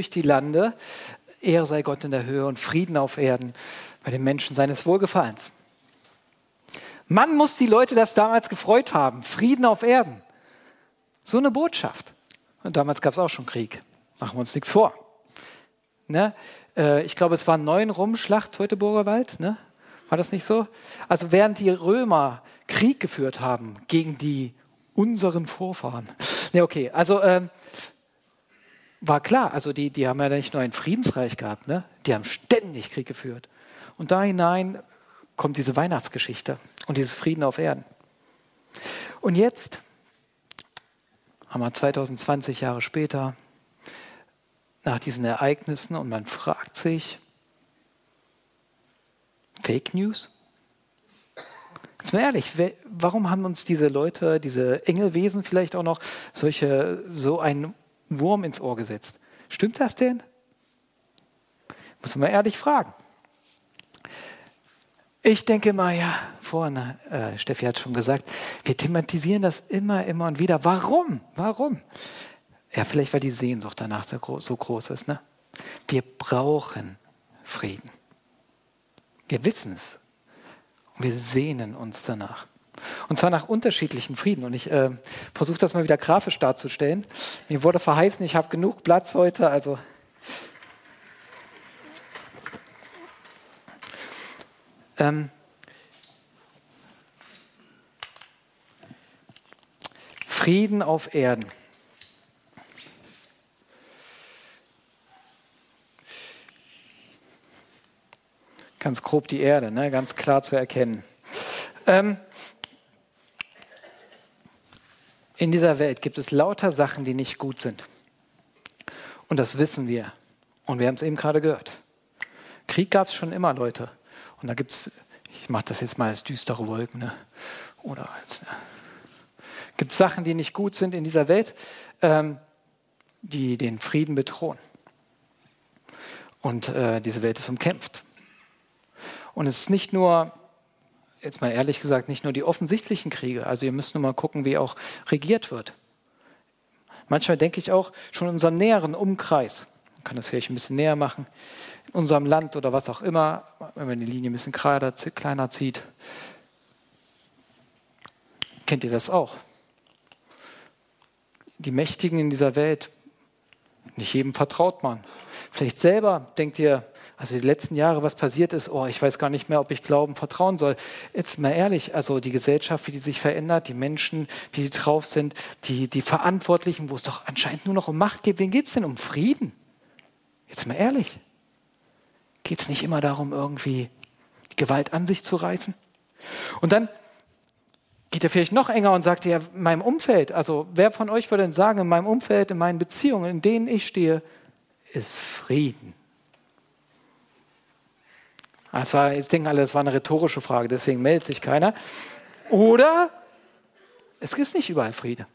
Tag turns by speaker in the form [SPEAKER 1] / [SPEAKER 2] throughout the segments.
[SPEAKER 1] durch die Lande. Ehre sei Gott in der Höhe und Frieden auf Erden bei den Menschen seines Wohlgefallens. Mann muss die Leute das damals gefreut haben. Frieden auf Erden. So eine Botschaft. Und damals gab es auch schon Krieg. Machen wir uns nichts vor. Ne? Äh, ich glaube, es war neun Rumschlacht, Teutoburger Wald. Ne? War das nicht so? Also während die Römer Krieg geführt haben gegen die unseren Vorfahren. Ne, okay, also ähm, war klar, also die, die haben ja nicht nur ein Friedensreich gehabt, ne? die haben ständig Krieg geführt. Und da hinein kommt diese Weihnachtsgeschichte und dieses Frieden auf Erden. Und jetzt haben wir 2020 Jahre später nach diesen Ereignissen und man fragt sich, Fake News? Jetzt mal ehrlich, warum haben uns diese Leute, diese Engelwesen vielleicht auch noch solche, so einen Wurm ins Ohr gesetzt? Stimmt das denn? Muss man mal ehrlich fragen. Ich denke mal, ja, vorne, äh, Steffi hat schon gesagt, wir thematisieren das immer, immer und wieder. Warum? Warum? Ja, vielleicht weil die Sehnsucht danach so groß ist. Ne? Wir brauchen Frieden. Wir wissen es. Und wir sehnen uns danach. Und zwar nach unterschiedlichen Frieden. Und ich äh, versuche das mal wieder grafisch darzustellen. Mir wurde verheißen, ich habe genug Platz heute, also ähm, Frieden auf Erden. Ganz grob die Erde, ne? ganz klar zu erkennen. Ähm, in dieser Welt gibt es lauter Sachen, die nicht gut sind. Und das wissen wir. Und wir haben es eben gerade gehört. Krieg gab es schon immer, Leute. Und da gibt es, ich mache das jetzt mal als düstere Wolken, ne? oder als, ja. gibt es Sachen, die nicht gut sind in dieser Welt, ähm, die den Frieden bedrohen. Und äh, diese Welt ist umkämpft. Und es ist nicht nur, jetzt mal ehrlich gesagt, nicht nur die offensichtlichen Kriege. Also ihr müsst nur mal gucken, wie auch regiert wird. Manchmal denke ich auch schon in unserem näheren Umkreis, man kann das vielleicht ein bisschen näher machen, in unserem Land oder was auch immer, wenn man die Linie ein bisschen kleiner zieht. Kennt ihr das auch? Die Mächtigen in dieser Welt, nicht jedem vertraut man. Vielleicht selber denkt ihr, also die letzten Jahre, was passiert ist, oh, ich weiß gar nicht mehr, ob ich glauben, vertrauen soll. Jetzt mal ehrlich, also die Gesellschaft, wie die sich verändert, die Menschen, wie die drauf sind, die, die Verantwortlichen, wo es doch anscheinend nur noch um Macht geht. Wen geht es denn? Um Frieden? Jetzt mal ehrlich. Geht es nicht immer darum, irgendwie die Gewalt an sich zu reißen? Und dann geht er vielleicht noch enger und sagt, ja, in meinem Umfeld, also wer von euch würde denn sagen, in meinem Umfeld, in meinen Beziehungen, in denen ich stehe, ist Frieden. Das war, jetzt denken alle, das war eine rhetorische Frage, deswegen meldet sich keiner. Oder es ist nicht überall Friede.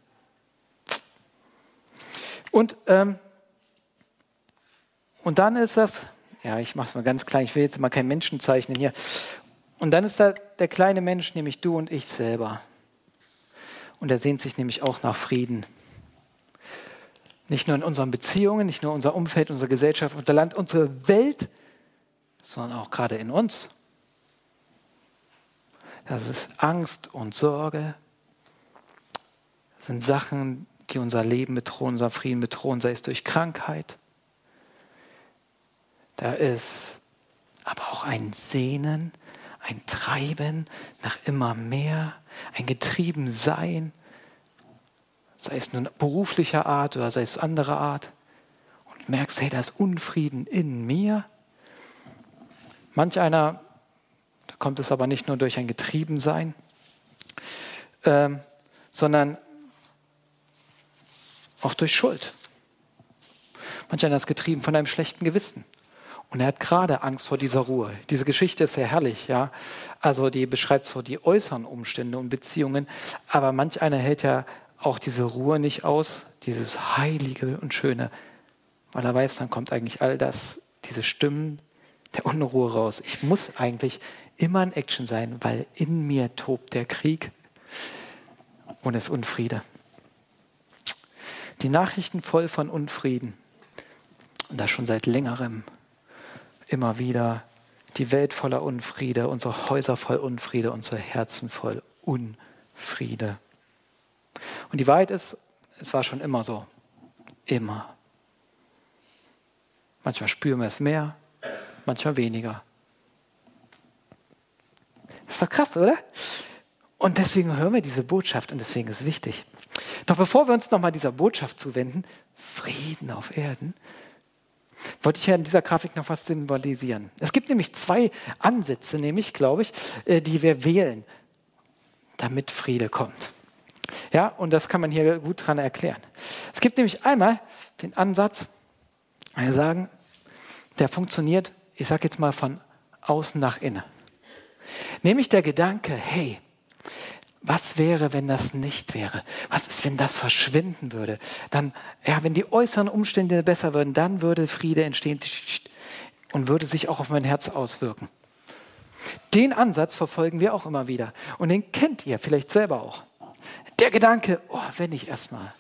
[SPEAKER 1] Und, ähm, und dann ist das, ja, ich mache es mal ganz klein, ich will jetzt mal keinen Menschen zeichnen hier. Und dann ist da der kleine Mensch, nämlich du und ich selber. Und er sehnt sich nämlich auch nach Frieden. Nicht nur in unseren Beziehungen, nicht nur unser Umfeld, unsere Gesellschaft, unser Land, unsere Welt sondern auch gerade in uns. Das ist Angst und Sorge. Das sind Sachen, die unser Leben bedrohen, unser Frieden bedrohen, sei es durch Krankheit. Da ist aber auch ein Sehnen, ein Treiben nach immer mehr, ein Getriebensein, sei es nun beruflicher Art oder sei es anderer Art. Und merkst, hey, da ist Unfrieden in mir. Manch einer, da kommt es aber nicht nur durch ein Getriebensein, ähm, sondern auch durch Schuld. Manch einer ist getrieben von einem schlechten Gewissen. Und er hat gerade Angst vor dieser Ruhe. Diese Geschichte ist sehr herrlich, ja. Also die beschreibt so die äußeren Umstände und Beziehungen, aber manch einer hält ja auch diese Ruhe nicht aus, dieses Heilige und Schöne, weil er weiß, dann kommt eigentlich all das, diese Stimmen, der Unruhe raus. Ich muss eigentlich immer in Action sein, weil in mir tobt der Krieg und es Unfriede. Die Nachrichten voll von Unfrieden. Und das schon seit längerem immer wieder die Welt voller Unfriede, unsere Häuser voll Unfriede, unsere Herzen voll Unfriede. Und die Wahrheit ist, es war schon immer so. Immer. Manchmal spüren wir es mehr, manchmal weniger. ist doch krass, oder? Und deswegen hören wir diese Botschaft und deswegen ist es wichtig. Doch bevor wir uns nochmal dieser Botschaft zuwenden, Frieden auf Erden, wollte ich ja in dieser Grafik noch was symbolisieren. Es gibt nämlich zwei Ansätze, nämlich, glaube ich, äh, die wir wählen, damit Friede kommt. Ja, und das kann man hier gut dran erklären. Es gibt nämlich einmal den Ansatz, wir sagen, der funktioniert, ich sage jetzt mal von außen nach innen. Nämlich der Gedanke, hey, was wäre, wenn das nicht wäre? Was ist, wenn das verschwinden würde? Dann, ja, wenn die äußeren Umstände besser würden, dann würde Friede entstehen und würde sich auch auf mein Herz auswirken. Den Ansatz verfolgen wir auch immer wieder. Und den kennt ihr vielleicht selber auch. Der Gedanke, oh, wenn ich erstmal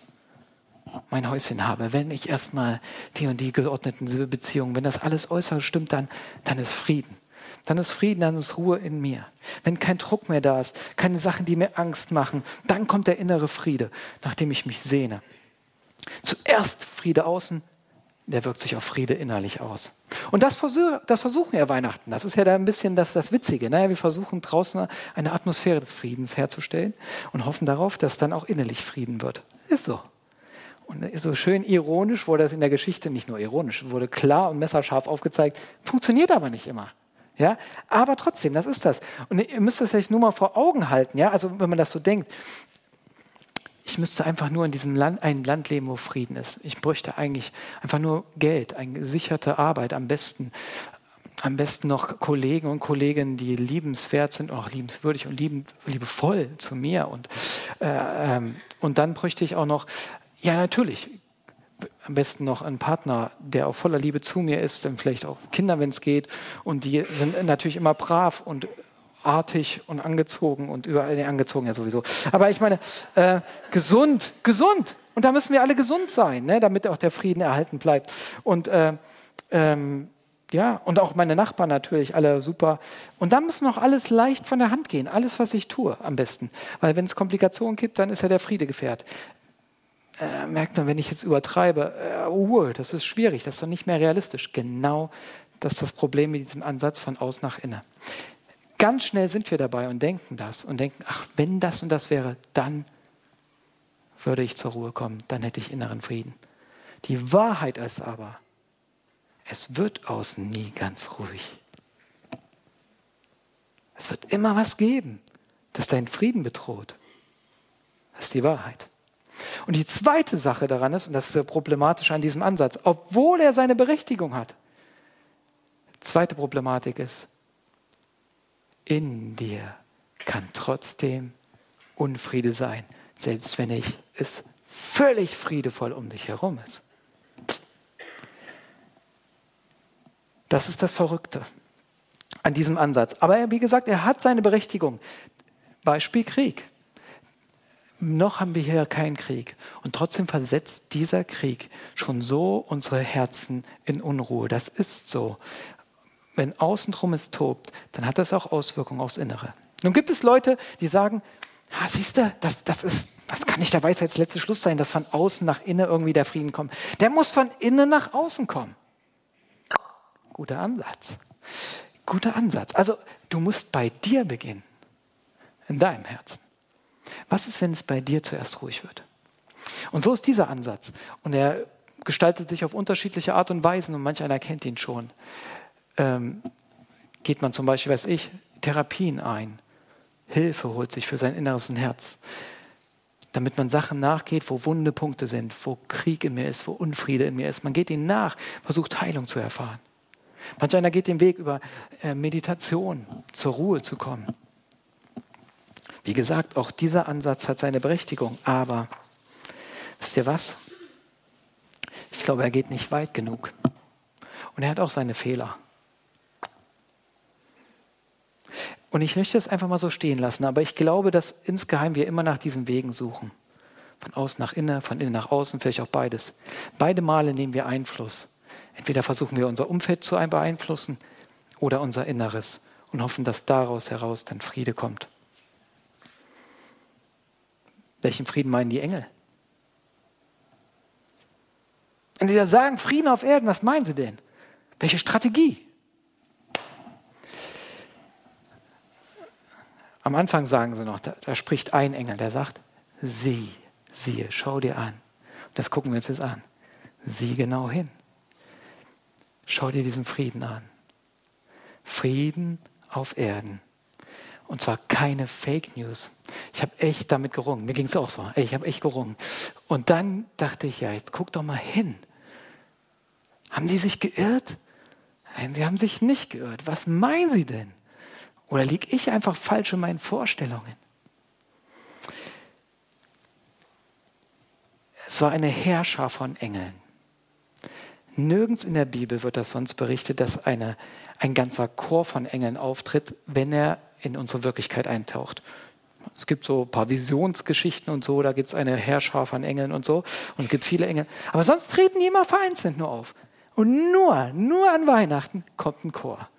[SPEAKER 1] mein Häuschen habe, wenn ich erstmal die und die geordneten Beziehungen, wenn das alles äußere stimmt, dann, dann ist Frieden. Dann ist Frieden, dann ist Ruhe in mir. Wenn kein Druck mehr da ist, keine Sachen, die mir Angst machen, dann kommt der innere Friede, nachdem ich mich sehne. Zuerst Friede außen, der wirkt sich auf Friede innerlich aus. Und das, das versuchen wir Weihnachten. Das ist ja da ein bisschen das, das Witzige. Ne? Wir versuchen draußen eine Atmosphäre des Friedens herzustellen und hoffen darauf, dass dann auch innerlich Frieden wird. Ist so. Und so schön ironisch wurde das in der Geschichte, nicht nur ironisch, wurde klar und messerscharf aufgezeigt, funktioniert aber nicht immer. Ja, aber trotzdem, das ist das. Und ihr müsst das euch nur mal vor Augen halten. Ja, also wenn man das so denkt, ich müsste einfach nur in diesem Land, ein Land leben, wo Frieden ist. Ich bräuchte eigentlich einfach nur Geld, eine gesicherte Arbeit, am besten, am besten noch Kollegen und Kolleginnen, die liebenswert sind, auch liebenswürdig und lieben, liebevoll zu mir. Und, äh, ähm, und dann bräuchte ich auch noch, ja natürlich, am besten noch einen Partner, der auch voller Liebe zu mir ist, dann vielleicht auch Kinder, wenn es geht. Und die sind natürlich immer brav und artig und angezogen und überall angezogen ja sowieso. Aber ich meine, äh, gesund, gesund. Und da müssen wir alle gesund sein, ne, damit auch der Frieden erhalten bleibt. Und äh, ähm, ja, und auch meine Nachbarn natürlich, alle super. Und dann muss noch alles leicht von der Hand gehen, alles, was ich tue, am besten. Weil wenn es Komplikationen gibt, dann ist ja der Friede gefährdet äh, merkt man, wenn ich jetzt übertreibe, äh, uh, das ist schwierig, das ist doch nicht mehr realistisch. Genau das ist das Problem mit diesem Ansatz von aus nach innen. Ganz schnell sind wir dabei und denken das und denken, ach, wenn das und das wäre, dann würde ich zur Ruhe kommen, dann hätte ich inneren Frieden. Die Wahrheit ist aber, es wird außen nie ganz ruhig. Es wird immer was geben, das deinen Frieden bedroht. Das ist die Wahrheit. Und die zweite Sache daran ist, und das ist problematisch an diesem Ansatz, obwohl er seine Berechtigung hat, zweite Problematik ist, in dir kann trotzdem Unfriede sein, selbst wenn ich es völlig friedevoll um dich herum ist. Das ist das Verrückte an diesem Ansatz. Aber wie gesagt, er hat seine Berechtigung. Beispiel Krieg noch haben wir hier keinen Krieg. Und trotzdem versetzt dieser Krieg schon so unsere Herzen in Unruhe. Das ist so. Wenn außen drum es tobt, dann hat das auch Auswirkungen aufs Innere. Nun gibt es Leute, die sagen, ah, siehst du, das, das, ist, das kann nicht der Weisheits letzte Schluss sein, dass von außen nach innen irgendwie der Frieden kommt. Der muss von innen nach außen kommen. Guter Ansatz. Guter Ansatz. Also du musst bei dir beginnen. In deinem Herzen. Was ist, wenn es bei dir zuerst ruhig wird? Und so ist dieser Ansatz. Und er gestaltet sich auf unterschiedliche Art und Weisen und manch einer kennt ihn schon. Ähm, geht man zum Beispiel, weiß ich, Therapien ein, Hilfe holt sich für sein inneres Herz, damit man Sachen nachgeht, wo wunde Punkte sind, wo Krieg in mir ist, wo Unfriede in mir ist. Man geht ihnen nach, versucht Heilung zu erfahren. Manch einer geht den Weg über äh, Meditation, zur Ruhe zu kommen. Wie gesagt, auch dieser Ansatz hat seine Berechtigung, aber wisst ihr was? Ich glaube, er geht nicht weit genug. Und er hat auch seine Fehler. Und ich möchte es einfach mal so stehen lassen, aber ich glaube, dass insgeheim wir immer nach diesen Wegen suchen. Von außen nach innen, von innen nach außen, vielleicht auch beides. Beide Male nehmen wir Einfluss. Entweder versuchen wir unser Umfeld zu beeinflussen oder unser Inneres und hoffen, dass daraus heraus dann Friede kommt. Welchen Frieden meinen die Engel? Wenn sie da sagen, Frieden auf Erden, was meinen sie denn? Welche Strategie? Am Anfang sagen sie noch, da, da spricht ein Engel, der sagt, sieh, siehe, schau dir an. Das gucken wir uns jetzt an. Sieh genau hin. Schau dir diesen Frieden an. Frieden auf Erden. Und zwar keine Fake News. Ich habe echt damit gerungen. Mir ging es auch so. Ich habe echt gerungen. Und dann dachte ich, ja, jetzt guck doch mal hin. Haben die sich geirrt? Nein, sie haben sich nicht geirrt. Was meinen sie denn? Oder liege ich einfach falsch in meinen Vorstellungen? Es war eine Herrscher von Engeln. Nirgends in der Bibel wird das sonst berichtet, dass eine, ein ganzer Chor von Engeln auftritt, wenn er in unsere Wirklichkeit eintaucht. Es gibt so ein paar Visionsgeschichten und so, da gibt es eine Herrscher von Engeln und so. Und es gibt viele Engel. Aber sonst treten die immer vereinzelt nur auf. Und nur, nur an Weihnachten kommt ein Chor.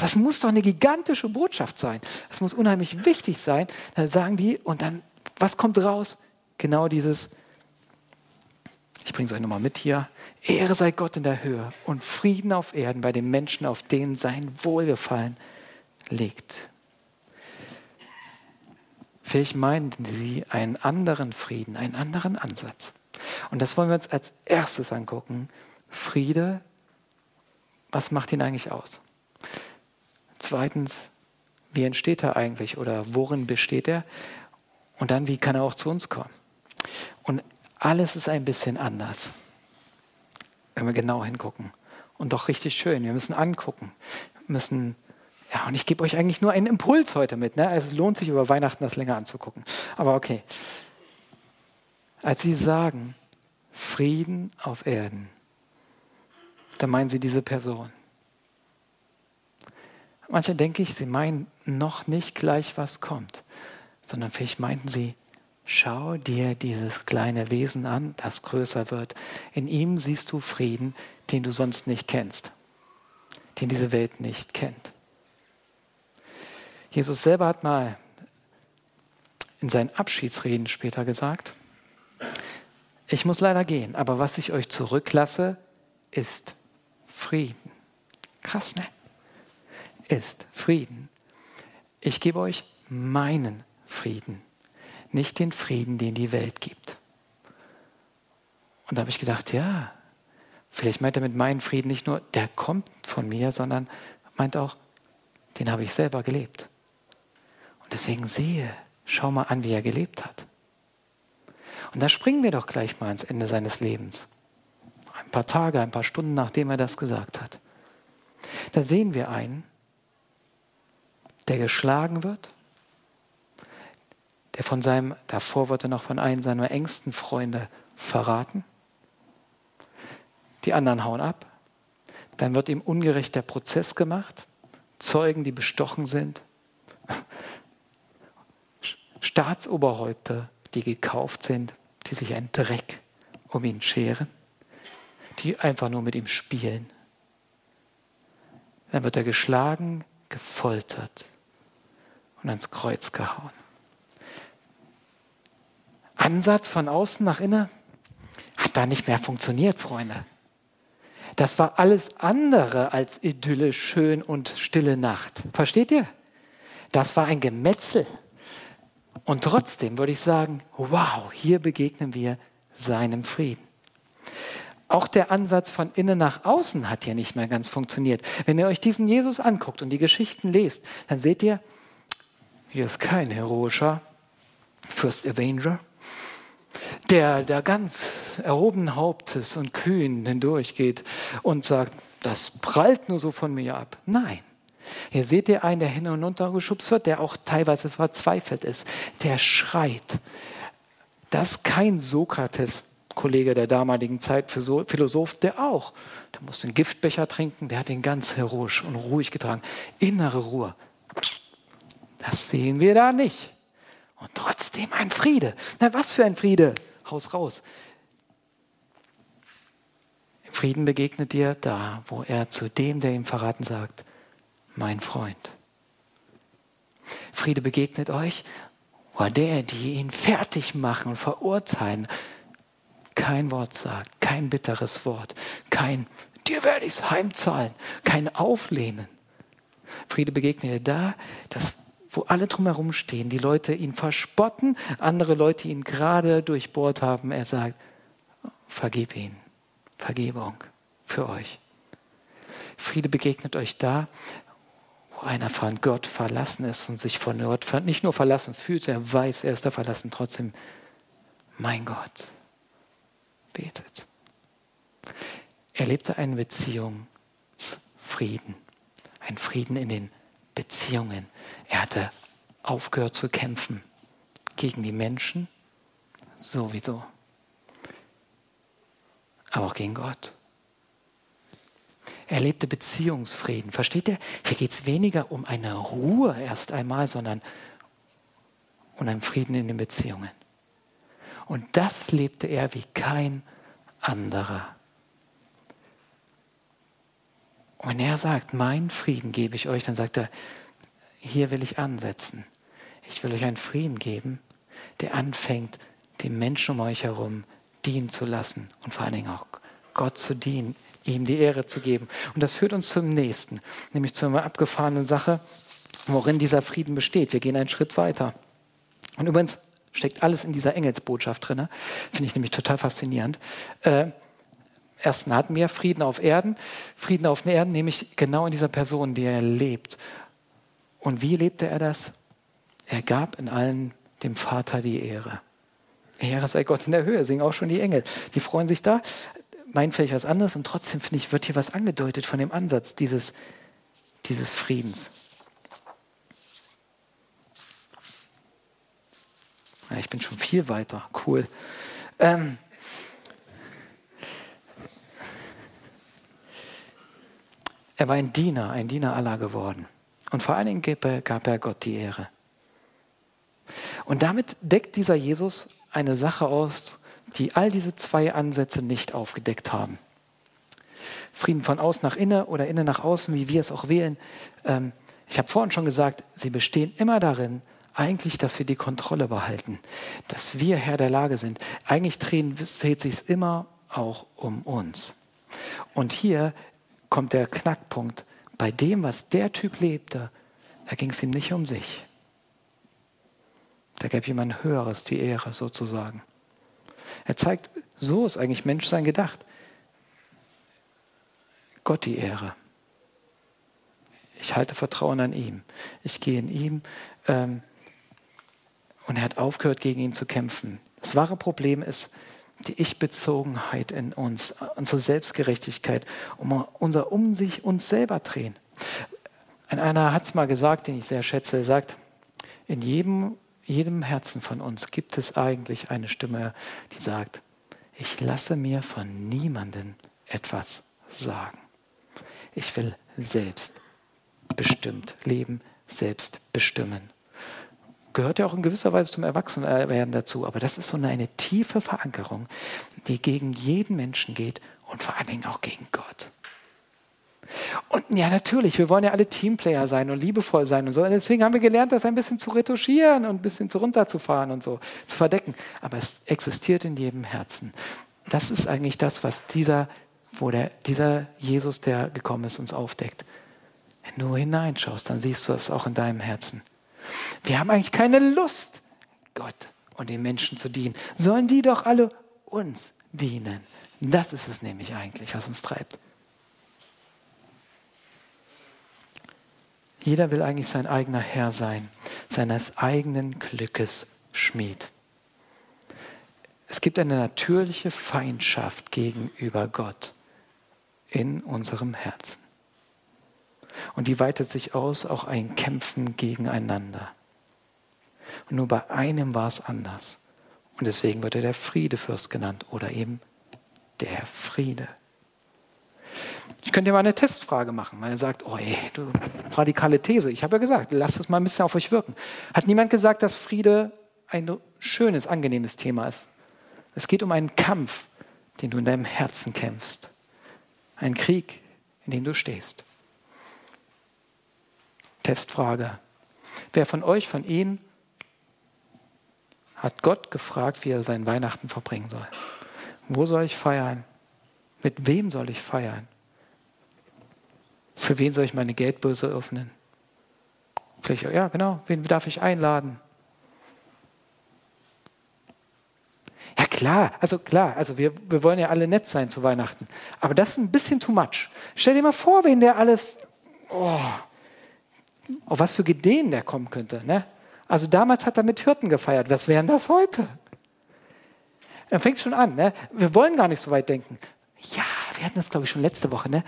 [SPEAKER 1] Das muss doch eine gigantische Botschaft sein. Das muss unheimlich wichtig sein. Dann sagen die, und dann, was kommt raus? Genau dieses, ich bringe es euch nochmal mit hier. Ehre sei Gott in der Höhe und Frieden auf Erden bei den Menschen, auf denen sein Wohlgefallen liegt. Vielleicht meinen sie einen anderen Frieden, einen anderen Ansatz. Und das wollen wir uns als erstes angucken. Friede, was macht ihn eigentlich aus? Zweitens, wie entsteht er eigentlich oder worin besteht er? Und dann, wie kann er auch zu uns kommen? Und alles ist ein bisschen anders, wenn wir genau hingucken. Und doch richtig schön. Wir müssen angucken. Wir müssen, ja, und ich gebe euch eigentlich nur einen Impuls heute mit. Ne? Also es lohnt sich über Weihnachten das länger anzugucken. Aber okay. Als sie sagen, Frieden auf Erden, dann meinen sie diese Person. Manche denke ich, sie meinen noch nicht gleich, was kommt, sondern vielleicht meinten sie, schau dir dieses kleine Wesen an, das größer wird. In ihm siehst du Frieden, den du sonst nicht kennst, den diese Welt nicht kennt. Jesus selber hat mal in seinen Abschiedsreden später gesagt, ich muss leider gehen, aber was ich euch zurücklasse, ist Frieden. Krass, ne? ist Frieden. Ich gebe euch meinen Frieden, nicht den Frieden, den die Welt gibt. Und da habe ich gedacht, ja, vielleicht meint er mit meinem Frieden nicht nur, der kommt von mir, sondern meint auch, den habe ich selber gelebt. Deswegen sehe, schau mal an, wie er gelebt hat. Und da springen wir doch gleich mal ans Ende seines Lebens. Ein paar Tage, ein paar Stunden, nachdem er das gesagt hat. Da sehen wir einen, der geschlagen wird, der von seinem, davor wird er noch von einem seiner engsten Freunde verraten. Die anderen hauen ab. Dann wird ihm ungerecht der Prozess gemacht. Zeugen, die bestochen sind. Staatsoberhäupter, die gekauft sind, die sich einen Dreck um ihn scheren, die einfach nur mit ihm spielen. Dann wird er geschlagen, gefoltert, und ans Kreuz gehauen. Ansatz von außen nach innen hat da nicht mehr funktioniert, Freunde. Das war alles andere als Idylle, schön und stille Nacht. Versteht ihr? Das war ein Gemetzel. Und trotzdem würde ich sagen, wow, hier begegnen wir seinem Frieden. Auch der Ansatz von innen nach außen hat hier nicht mehr ganz funktioniert. Wenn ihr euch diesen Jesus anguckt und die Geschichten lest, dann seht ihr, hier ist kein heroischer First Avenger, der, der ganz erhobenen Hauptes und kühn hindurchgeht und sagt, das prallt nur so von mir ab. Nein. Hier seht ihr einen, der hin und runter geschubst wird, der auch teilweise verzweifelt ist, der schreit. Das ist kein Sokrates, Kollege der damaligen Zeit, Philosoph, der auch. Der musste einen Giftbecher trinken, der hat ihn ganz heroisch und ruhig getragen. Innere Ruhe. Das sehen wir da nicht. Und trotzdem ein Friede. Na, was für ein Friede? Haus raus. Frieden begegnet dir da, wo er zu dem, der ihm verraten sagt, mein Freund. Friede begegnet euch, wo der, die ihn fertig machen und verurteilen, kein Wort sagt, kein bitteres Wort, kein dir werde ich es heimzahlen, kein Auflehnen. Friede begegnet ihr da, dass, wo alle drumherum stehen, die Leute ihn verspotten, andere Leute ihn gerade durchbohrt haben. Er sagt, vergib ihn, Vergebung für euch. Friede begegnet euch da, einer von Gott verlassen ist und sich von Gott nicht nur verlassen fühlt, er weiß, er ist da verlassen, trotzdem, mein Gott, betet. Er lebte einen Beziehungsfrieden, einen Frieden in den Beziehungen. Er hatte aufgehört zu kämpfen gegen die Menschen, sowieso, aber auch gegen Gott. Er lebte Beziehungsfrieden. Versteht ihr? Hier geht es weniger um eine Ruhe erst einmal, sondern um einen Frieden in den Beziehungen. Und das lebte er wie kein anderer. Und wenn er sagt, mein Frieden gebe ich euch, dann sagt er, hier will ich ansetzen. Ich will euch einen Frieden geben, der anfängt, den Menschen um euch herum dienen zu lassen und vor allen Dingen auch Gott zu dienen, ihm die Ehre zu geben. Und das führt uns zum nächsten, nämlich zu einer abgefahrenen Sache, worin dieser Frieden besteht. Wir gehen einen Schritt weiter. Und übrigens steckt alles in dieser Engelsbotschaft drin. Finde ich nämlich total faszinierend. Äh, ersten hatten wir Frieden auf Erden. Frieden auf Erden, nämlich genau in dieser Person, die er lebt. Und wie lebte er das? Er gab in allen dem Vater die Ehre. Ehre sei Gott in der Höhe, singen auch schon die Engel. Die freuen sich da. Meinen vielleicht was anderes und trotzdem finde ich, wird hier was angedeutet von dem Ansatz dieses, dieses Friedens. Ja, ich bin schon viel weiter. Cool. Ähm, Er war ein Diener, ein Diener aller geworden. Und vor allen Dingen gab er, gab er Gott die Ehre. Und damit deckt dieser Jesus eine Sache aus, die all diese zwei Ansätze nicht aufgedeckt haben. Frieden von außen nach innen oder innen nach außen, wie wir es auch wählen. Ähm, ich habe vorhin schon gesagt, sie bestehen immer darin, eigentlich, dass wir die Kontrolle behalten, dass wir Herr der Lage sind. Eigentlich dreht sich immer auch um uns. Und hier kommt der Knackpunkt. Bei dem, was der Typ lebte, da ging es ihm nicht um sich. Da gab jemand Höheres die Ehre sozusagen. Er zeigt, so ist eigentlich Menschsein gedacht. Gott die Ehre. Ich halte Vertrauen an ihm. Ich gehe in ihm. Ähm, und er hat aufgehört, gegen ihn zu kämpfen. Das wahre Problem ist, die Ich-Bezogenheit in uns, unsere Selbstgerechtigkeit, um unser Um sich uns selber drehen. Ein einer hat es mal gesagt, den ich sehr schätze, er sagt, in jedem, jedem Herzen von uns gibt es eigentlich eine Stimme, die sagt, ich lasse mir von niemandem etwas sagen. Ich will selbst bestimmt leben, selbst bestimmen gehört ja auch in gewisser Weise zum Erwachsenwerden dazu. Aber das ist so eine, eine tiefe Verankerung, die gegen jeden Menschen geht und vor allen Dingen auch gegen Gott. Und ja, natürlich, wir wollen ja alle Teamplayer sein und liebevoll sein und so. Und deswegen haben wir gelernt, das ein bisschen zu retuschieren und ein bisschen zu runterzufahren und so, zu verdecken. Aber es existiert in jedem Herzen. Das ist eigentlich das, was dieser, wo der, dieser Jesus, der gekommen ist, uns aufdeckt. Wenn du hineinschaust, dann siehst du es auch in deinem Herzen. Wir haben eigentlich keine Lust, Gott und den Menschen zu dienen. Sollen die doch alle uns dienen? Das ist es nämlich eigentlich, was uns treibt. Jeder will eigentlich sein eigener Herr sein, seines eigenen Glückes Schmied. Es gibt eine natürliche Feindschaft gegenüber Gott in unserem Herzen. Und die weitet sich aus, auch ein Kämpfen gegeneinander. Und nur bei einem war es anders. Und deswegen wird er der Friedefürst genannt oder eben der Friede. Ich könnte mal eine Testfrage machen. Man sagt, oh ey, du radikale These. Ich habe ja gesagt, lasst es mal ein bisschen auf euch wirken. Hat niemand gesagt, dass Friede ein schönes, angenehmes Thema ist? Es geht um einen Kampf, den du in deinem Herzen kämpfst. Ein Krieg, in dem du stehst. Testfrage. Wer von euch, von Ihnen, hat Gott gefragt, wie er seinen Weihnachten verbringen soll? Wo soll ich feiern? Mit wem soll ich feiern? Für wen soll ich meine Geldbörse öffnen? Vielleicht, ja, genau, wen darf ich einladen? Ja klar, also klar, also wir, wir wollen ja alle nett sein zu Weihnachten. Aber das ist ein bisschen too much. Stell dir mal vor, wen der alles, oh, auf was für Ideen der kommen könnte. Ne? Also damals hat er mit Hirten gefeiert. Was wären das heute? Dann fängt schon an. Ne? Wir wollen gar nicht so weit denken. Ja, wir hatten das, glaube ich, schon letzte Woche. Ne?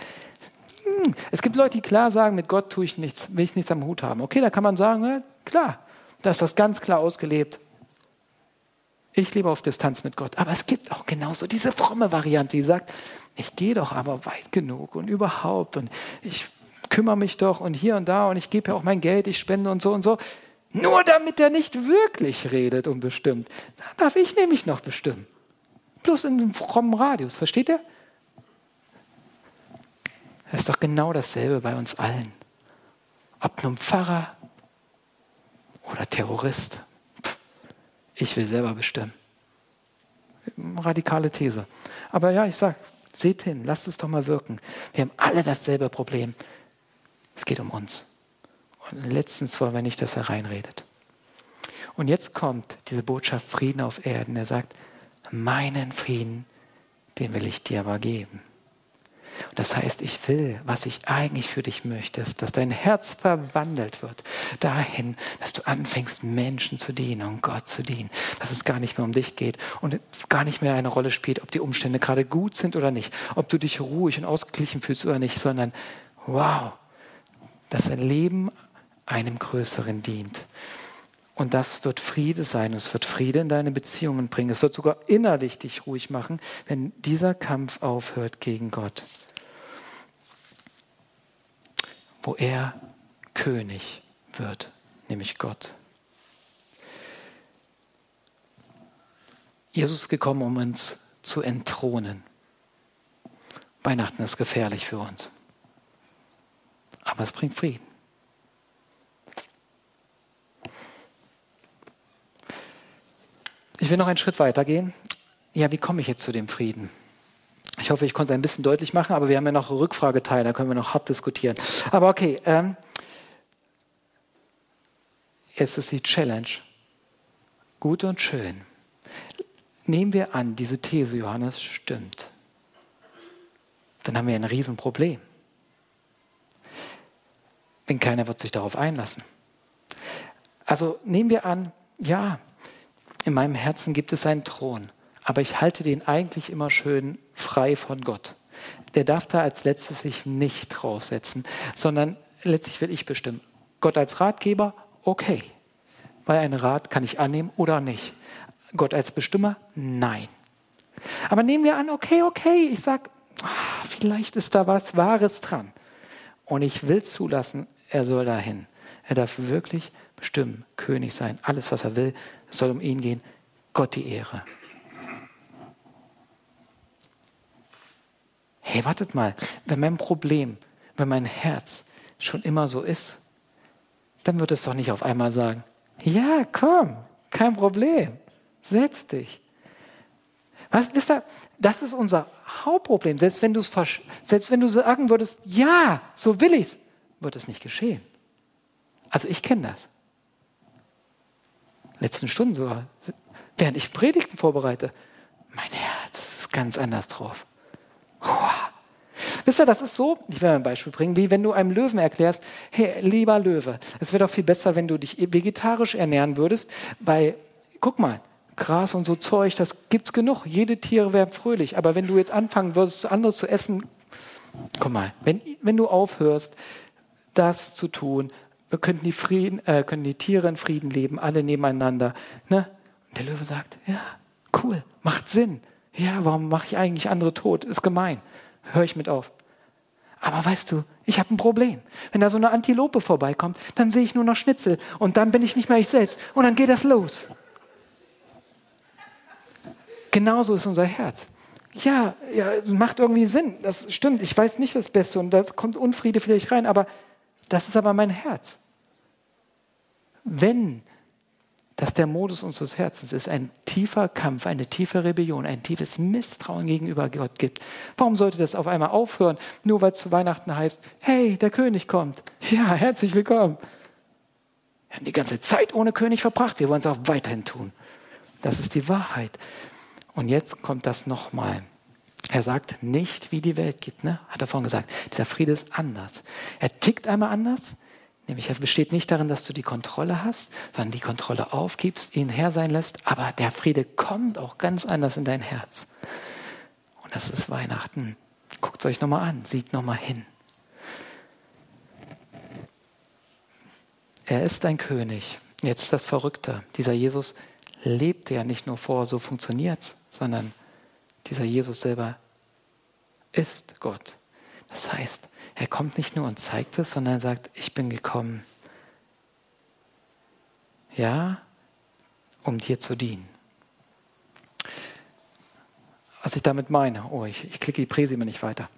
[SPEAKER 1] Hm. Es gibt Leute, die klar sagen, mit Gott tue ich nichts, will ich nichts am Hut haben. Okay, da kann man sagen, klar, da ist das ganz klar ausgelebt. Ich lebe auf Distanz mit Gott. Aber es gibt auch genauso diese fromme Variante, die sagt, ich gehe doch aber weit genug und überhaupt und ich kümmere mich doch und hier und da und ich gebe ja auch mein Geld, ich spende und so und so. Nur damit er nicht wirklich redet und bestimmt. Da darf ich nämlich noch bestimmen. Bloß in einem frommen Radius, versteht ihr? Das ist doch genau dasselbe bei uns allen. Ob nun Pfarrer oder Terrorist. Ich will selber bestimmen. Radikale These. Aber ja, ich sage, seht hin, lasst es doch mal wirken. Wir haben alle dasselbe Problem. Es geht um uns. Und letztens wollen wir nicht, dass er reinredet. Und jetzt kommt diese Botschaft Frieden auf Erden. Er sagt, meinen Frieden, den will ich dir aber geben. Das heißt, ich will, was ich eigentlich für dich möchte, ist, dass dein Herz verwandelt wird dahin, dass du anfängst, Menschen zu dienen und Gott zu dienen. Dass es gar nicht mehr um dich geht und gar nicht mehr eine Rolle spielt, ob die Umstände gerade gut sind oder nicht, ob du dich ruhig und ausgeglichen fühlst oder nicht, sondern wow, dass ein Leben einem Größeren dient. Und das wird Friede sein. Es wird Friede in deine Beziehungen bringen. Es wird sogar innerlich dich ruhig machen, wenn dieser Kampf aufhört gegen Gott. Wo er König wird, nämlich Gott. Jesus ist gekommen, um uns zu entthronen. Weihnachten ist gefährlich für uns aber es bringt Frieden. Ich will noch einen Schritt weiter gehen. Ja, wie komme ich jetzt zu dem Frieden? Ich hoffe, ich konnte es ein bisschen deutlich machen, aber wir haben ja noch Rückfrageteile, da können wir noch hart diskutieren. Aber okay, ähm, jetzt ist die Challenge. Gut und schön. Nehmen wir an, diese These Johannes stimmt. Dann haben wir ein Riesenproblem denn keiner wird sich darauf einlassen. Also nehmen wir an, ja, in meinem Herzen gibt es einen Thron, aber ich halte den eigentlich immer schön frei von Gott. Der darf da als letztes sich nicht draufsetzen, sondern letztlich will ich bestimmen. Gott als Ratgeber, okay. Weil einen Rat kann ich annehmen oder nicht. Gott als Bestimmer, nein. Aber nehmen wir an, okay, okay, ich sage, ah, vielleicht ist da was Wahres dran. Und ich will zulassen, er soll dahin. Er darf wirklich bestimmen, König sein. Alles, was er will, soll um ihn gehen. Gott die Ehre. Hey, wartet mal. Wenn mein Problem, wenn mein Herz schon immer so ist, dann wird es doch nicht auf einmal sagen, ja, komm, kein Problem, setz dich. Was, wisst ihr, das ist unser Hauptproblem. Selbst wenn, selbst wenn du sagen würdest, ja, so will ich's, wird es nicht geschehen. Also ich kenne das. Letzten Stunden sogar, während ich Predigten vorbereite, mein Herz ist ganz anders drauf. Wisst ihr, das ist so, ich werde ein Beispiel bringen, wie wenn du einem Löwen erklärst, hey, lieber Löwe, es wäre doch viel besser, wenn du dich vegetarisch ernähren würdest, weil, guck mal, Gras und so Zeug, das gibt's genug. Jede Tiere wären fröhlich. Aber wenn du jetzt anfangen würdest, anderes zu essen, guck mal, wenn, wenn du aufhörst, das zu tun. Könnten die, Frieden, äh, können die Tiere in Frieden leben, alle nebeneinander. Ne? Und der Löwe sagt, ja, cool, macht Sinn. Ja, warum mache ich eigentlich andere tot? Ist gemein. Hör ich mit auf. Aber weißt du, ich habe ein Problem. Wenn da so eine Antilope vorbeikommt, dann sehe ich nur noch Schnitzel und dann bin ich nicht mehr ich selbst. Und dann geht das los. Genauso ist unser Herz. ja, ja, macht irgendwie Sinn. Das stimmt. Ich weiß nicht das Beste und da kommt Unfriede vielleicht rein, aber das ist aber mein Herz. Wenn das der Modus unseres Herzens ist, ein tiefer Kampf, eine tiefe Rebellion, ein tiefes Misstrauen gegenüber Gott gibt, warum sollte das auf einmal aufhören, nur weil es zu Weihnachten heißt, hey, der König kommt. Ja, herzlich willkommen. Wir haben die ganze Zeit ohne König verbracht, wir wollen es auch weiterhin tun. Das ist die Wahrheit. Und jetzt kommt das nochmal. Er sagt nicht, wie die Welt gibt, ne? hat er vorhin gesagt. Dieser Friede ist anders. Er tickt einmal anders, nämlich er besteht nicht darin, dass du die Kontrolle hast, sondern die Kontrolle aufgibst, ihn Herr sein lässt, aber der Friede kommt auch ganz anders in dein Herz. Und das ist Weihnachten. Guckt es euch nochmal an, sieht nochmal hin. Er ist ein König. Jetzt ist das Verrückte. Dieser Jesus lebt ja nicht nur vor, so funktioniert es, sondern dieser Jesus selber ist Gott. Das heißt, er kommt nicht nur und zeigt es, sondern er sagt, ich bin gekommen, ja, um dir zu dienen. Was ich damit meine, oh, ich, ich klicke die Präse immer nicht weiter.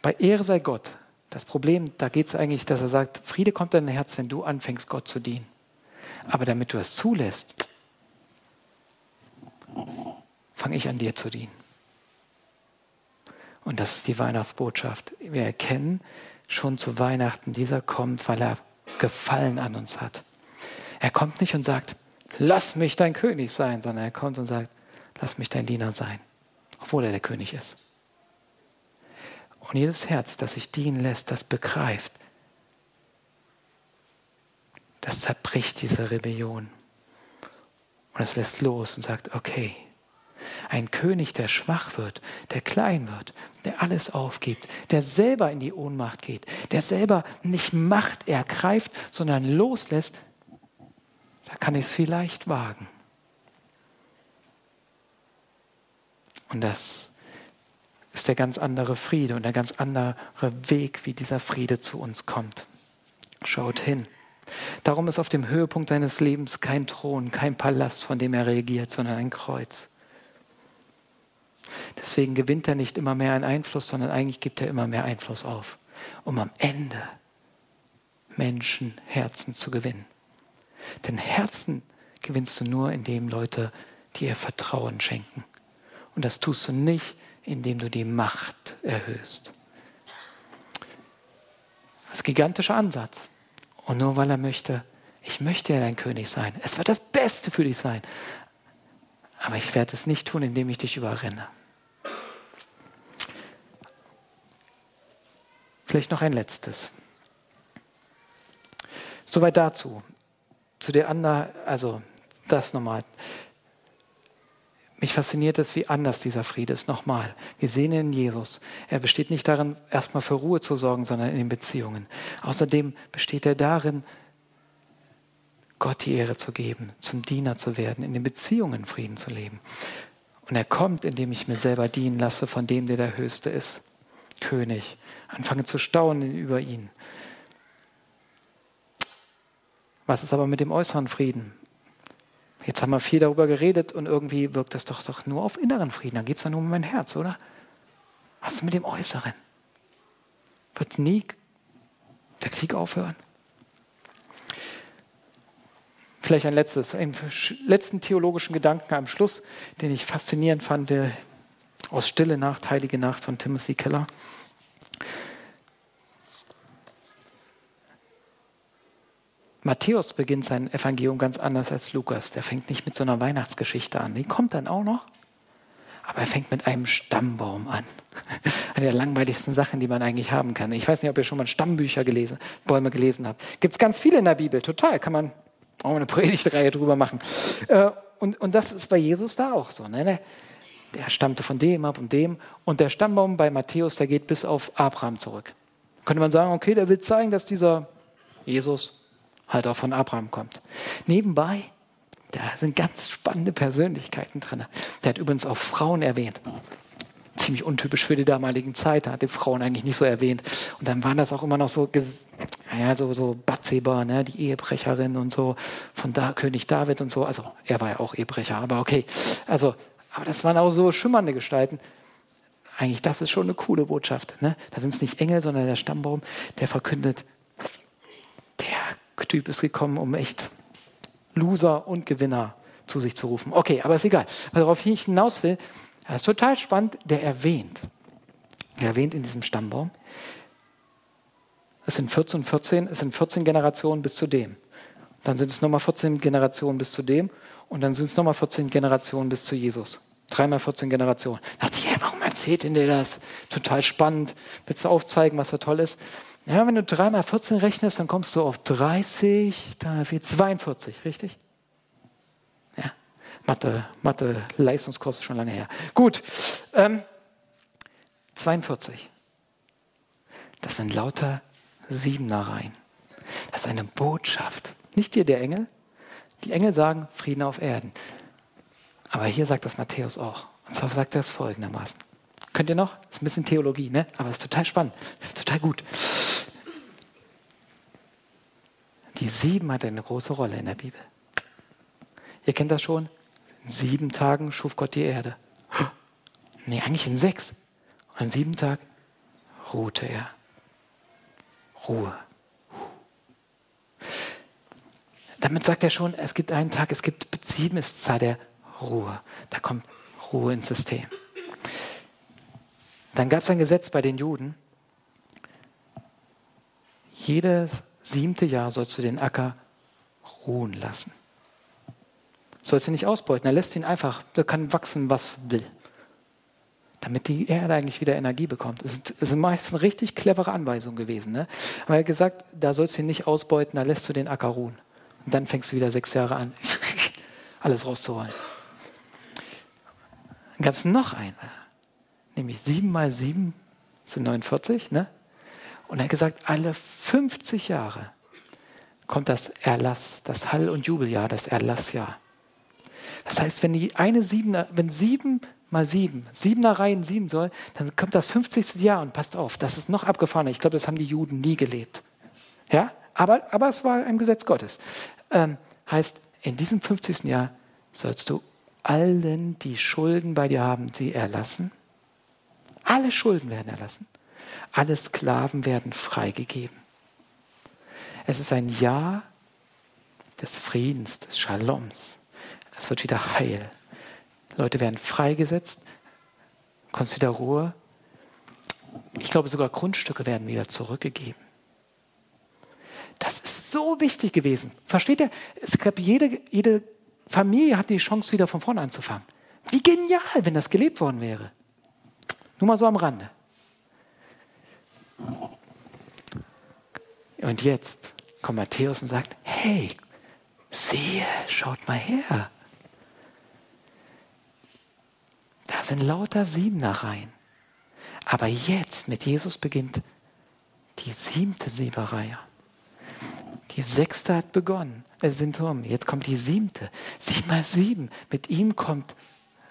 [SPEAKER 1] Bei Ehre sei Gott. Das Problem, da geht es eigentlich, dass er sagt, Friede kommt in dein Herz, wenn du anfängst, Gott zu dienen. Aber damit du es zulässt, fange ich an dir zu dienen. Und das ist die Weihnachtsbotschaft. Wir erkennen schon zu Weihnachten, dieser kommt, weil er Gefallen an uns hat. Er kommt nicht und sagt, lass mich dein König sein, sondern er kommt und sagt, lass mich dein Diener sein, obwohl er der König ist. Und jedes Herz, das sich dienen lässt, das begreift, das zerbricht diese Rebellion. Und es lässt los und sagt, okay, ein König, der schwach wird, der klein wird, der alles aufgibt, der selber in die Ohnmacht geht, der selber nicht Macht ergreift, sondern loslässt, da kann ich es vielleicht wagen. Und das ist der ganz andere Friede und der ganz andere Weg, wie dieser Friede zu uns kommt. Schaut hin. Darum ist auf dem Höhepunkt seines Lebens kein Thron, kein Palast, von dem er regiert, sondern ein Kreuz. Deswegen gewinnt er nicht immer mehr einen Einfluss, sondern eigentlich gibt er immer mehr Einfluss auf, um am Ende Menschen Herzen zu gewinnen. Denn Herzen gewinnst du nur, indem Leute dir Vertrauen schenken. Und das tust du nicht, indem du die Macht erhöhst. Das ist ein gigantischer Ansatz. Und nur weil er möchte, ich möchte ja dein König sein. Es wird das Beste für dich sein. Aber ich werde es nicht tun, indem ich dich überrenne. Vielleicht noch ein letztes. Soweit dazu. Zu der anderen, also das nochmal. Mich fasziniert es, wie anders dieser Friede ist. Nochmal, wir sehen ihn in Jesus. Er besteht nicht darin, erstmal für Ruhe zu sorgen, sondern in den Beziehungen. Außerdem besteht er darin, Gott die Ehre zu geben, zum Diener zu werden, in den Beziehungen Frieden zu leben. Und er kommt, indem ich mir selber dienen lasse von dem, der der Höchste ist. König. Anfange zu staunen über ihn. Was ist aber mit dem äußeren Frieden? Jetzt haben wir viel darüber geredet und irgendwie wirkt das doch, doch nur auf inneren Frieden. Dann geht es doch nur um mein Herz, oder? Was ist mit dem Äußeren? Wird nie der Krieg aufhören? Vielleicht ein letztes, einen letzten theologischen Gedanken am Schluss, den ich faszinierend fand, aus Stille Nacht, Heilige Nacht von Timothy Keller. Matthäus beginnt sein Evangelium ganz anders als Lukas. Der fängt nicht mit so einer Weihnachtsgeschichte an. Die kommt dann auch noch. Aber er fängt mit einem Stammbaum an. Eine der langweiligsten Sachen, die man eigentlich haben kann. Ich weiß nicht, ob ihr schon mal Stammbücher gelesen, Bäume gelesen habt. Gibt es ganz viele in der Bibel, total. Kann man auch eine Predigtreihe drüber machen. Äh, und, und das ist bei Jesus da auch so. Ne? Der stammte von dem ab und dem. Und der Stammbaum bei Matthäus, der geht bis auf Abraham zurück. Könnte man sagen, okay, der will zeigen, dass dieser Jesus halt auch von Abraham kommt. Nebenbei, da sind ganz spannende Persönlichkeiten drin. Der hat übrigens auch Frauen erwähnt. Ziemlich untypisch für die damaligen Zeit, da hat die Frauen eigentlich nicht so erwähnt. Und dann waren das auch immer noch so, ja, so, so Bathseba, ne, die Ehebrecherin und so, von da König David und so. Also er war ja auch Ehebrecher, aber okay. Also, aber das waren auch so schimmernde Gestalten. eigentlich, das ist schon eine coole Botschaft. Ne? Da sind es nicht Engel, sondern der Stammbaum, der verkündet, der Typ ist gekommen, um echt Loser und Gewinner zu sich zu rufen. Okay, aber ist egal. Worauf ich hinaus will, das ist total spannend, der erwähnt, er erwähnt in diesem Stammbaum, es sind 14 14, es sind 14 Generationen bis zu dem. Dann sind es nochmal 14 Generationen bis zu dem und dann sind es nochmal 14 Generationen bis zu Jesus. Dreimal 14 Generationen. Da dachte ich, hey, warum erzählt denn der das? Total spannend. Willst du aufzeigen, was da toll ist? Ja, wenn du dreimal 14 rechnest, dann kommst du auf 30, dann wird 42, richtig? Ja, Mathe, Mathe, Leistungskurs ist schon lange her. Gut, ähm, 42. Das sind lauter Siebenereien. Das ist eine Botschaft. Nicht dir der Engel. Die Engel sagen Frieden auf Erden. Aber hier sagt das Matthäus auch. Und zwar sagt er es folgendermaßen. Könnt ihr noch? Ist ein bisschen Theologie, ne? aber es ist total spannend. Ist total gut. Die sieben hat eine große Rolle in der Bibel. Ihr kennt das schon. In sieben Tagen schuf Gott die Erde. Nee, eigentlich in sechs. Und am sieben Tag ruhte er. Ruhe. Damit sagt er schon, es gibt einen Tag, es gibt sieben ist Zahl der Ruhe. Da kommt Ruhe ins System. Dann gab es ein Gesetz bei den Juden. Jedes siebte Jahr sollst du den Acker ruhen lassen. Sollst du nicht ausbeuten. Er lässt ihn einfach, er kann wachsen, was will damit die Erde eigentlich wieder Energie bekommt. Es sind meistens richtig clevere Anweisungen gewesen. Ne? Aber er hat gesagt, da sollst du ihn nicht ausbeuten, da lässt du den Acker ruhen. Und dann fängst du wieder sechs Jahre an, alles rauszuholen. Dann gab es noch einen, nämlich sieben mal sieben sind 49. Ne? Und er hat gesagt, alle 50 Jahre kommt das Erlass, das Hall- und Jubeljahr, das Erlassjahr. Das heißt, wenn die eine sieben, wenn sieben mal sieben, siebener Reihen sieben soll, dann kommt das 50. Jahr und passt auf, das ist noch abgefahrener. Ich glaube, das haben die Juden nie gelebt. Ja, aber, aber es war ein Gesetz Gottes. Ähm, heißt, in diesem 50. Jahr sollst du allen, die Schulden bei dir haben, sie erlassen. Alle Schulden werden erlassen. Alle Sklaven werden freigegeben. Es ist ein Jahr des Friedens, des Shaloms. Es wird wieder heil. Leute werden freigesetzt, kommst wieder Ruhe. Ich glaube, sogar Grundstücke werden wieder zurückgegeben. Das ist so wichtig gewesen. Versteht ihr? Es gab jede, jede Familie hat die Chance, wieder von vorne anzufangen. Wie genial, wenn das gelebt worden wäre. Nur mal so am Rande. Und jetzt kommt Matthäus und sagt, hey, siehe, schaut mal her. Da sind lauter Siebenereien. Aber jetzt mit Jesus beginnt die siebte Sieberei. Die sechste hat begonnen. Es sind um. Jetzt kommt die siebte. Sieben mal sieben. Mit ihm kommt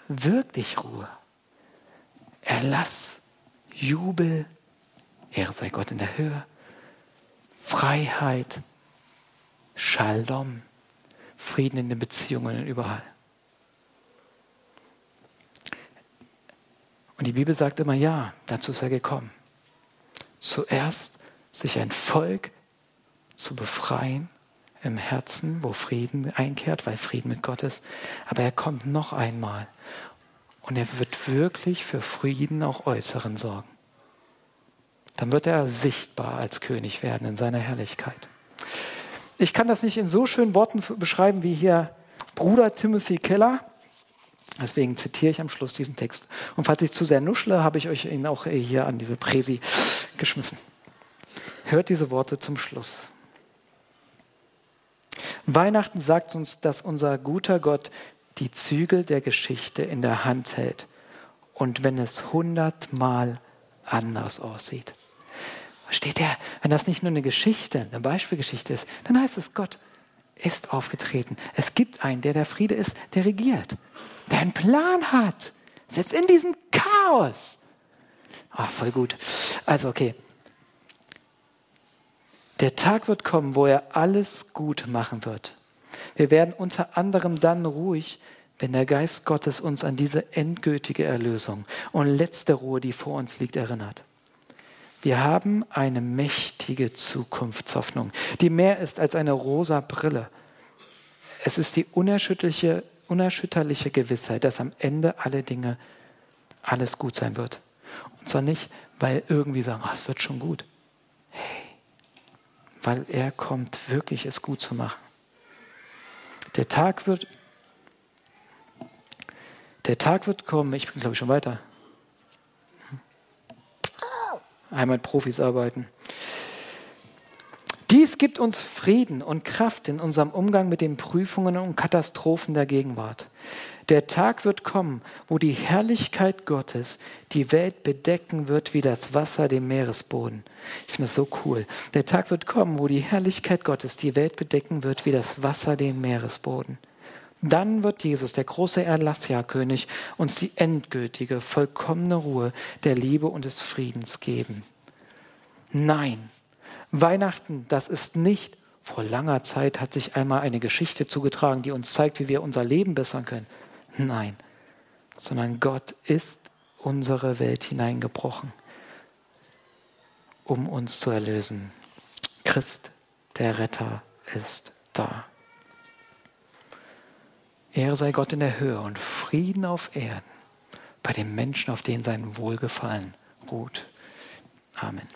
[SPEAKER 1] wirklich Ruhe. Erlass, Jubel, Ehre sei Gott in der Höhe, Freiheit, Shalom, Frieden in den Beziehungen überall. Und die Bibel sagt immer, ja, dazu ist er gekommen. Zuerst sich ein Volk zu befreien im Herzen, wo Frieden einkehrt, weil Frieden mit Gott ist. Aber er kommt noch einmal und er wird wirklich für Frieden auch äußeren sorgen. Dann wird er sichtbar als König werden in seiner Herrlichkeit. Ich kann das nicht in so schönen Worten beschreiben wie hier Bruder Timothy Keller. Deswegen zitiere ich am Schluss diesen Text. Und falls ich zu sehr nuschle, habe ich euch ihn auch hier an diese Präsi geschmissen. Hört diese Worte zum Schluss. Weihnachten sagt uns, dass unser guter Gott die Zügel der Geschichte in der Hand hält. Und wenn es hundertmal anders aussieht. Versteht ihr? Wenn das nicht nur eine Geschichte, eine Beispielgeschichte ist, dann heißt es, Gott ist aufgetreten. Es gibt einen, der der Friede ist, der regiert der einen Plan hat. Selbst in diesem Chaos. Ah, voll gut. Also, okay. Der Tag wird kommen, wo er alles gut machen wird. Wir werden unter anderem dann ruhig, wenn der Geist Gottes uns an diese endgültige Erlösung und letzte Ruhe, die vor uns liegt, erinnert. Wir haben eine mächtige Zukunftshoffnung, die mehr ist als eine rosa Brille. Es ist die unerschütterliche, unerschütterliche Gewissheit, dass am Ende alle Dinge alles gut sein wird. Und zwar nicht, weil irgendwie sagen, oh, es wird schon gut. Hey, weil er kommt, wirklich es gut zu machen. Der Tag wird, der Tag wird kommen, ich bin glaube ich schon weiter. Einmal Profis arbeiten. Dies gibt uns Frieden und Kraft in unserem Umgang mit den Prüfungen und Katastrophen der Gegenwart. Der Tag wird kommen, wo die Herrlichkeit Gottes die Welt bedecken wird wie das Wasser den Meeresboden. Ich finde das so cool. Der Tag wird kommen, wo die Herrlichkeit Gottes die Welt bedecken wird wie das Wasser den Meeresboden. Dann wird Jesus, der große Erlassjahrkönig, uns die endgültige, vollkommene Ruhe der Liebe und des Friedens geben. Nein, Weihnachten, das ist nicht, vor langer Zeit hat sich einmal eine Geschichte zugetragen, die uns zeigt, wie wir unser Leben bessern können. Nein, sondern Gott ist unsere Welt hineingebrochen, um uns zu erlösen. Christ, der Retter, ist da. Ehre sei Gott in der Höhe und Frieden auf Erden bei den Menschen, auf denen sein Wohlgefallen ruht. Amen.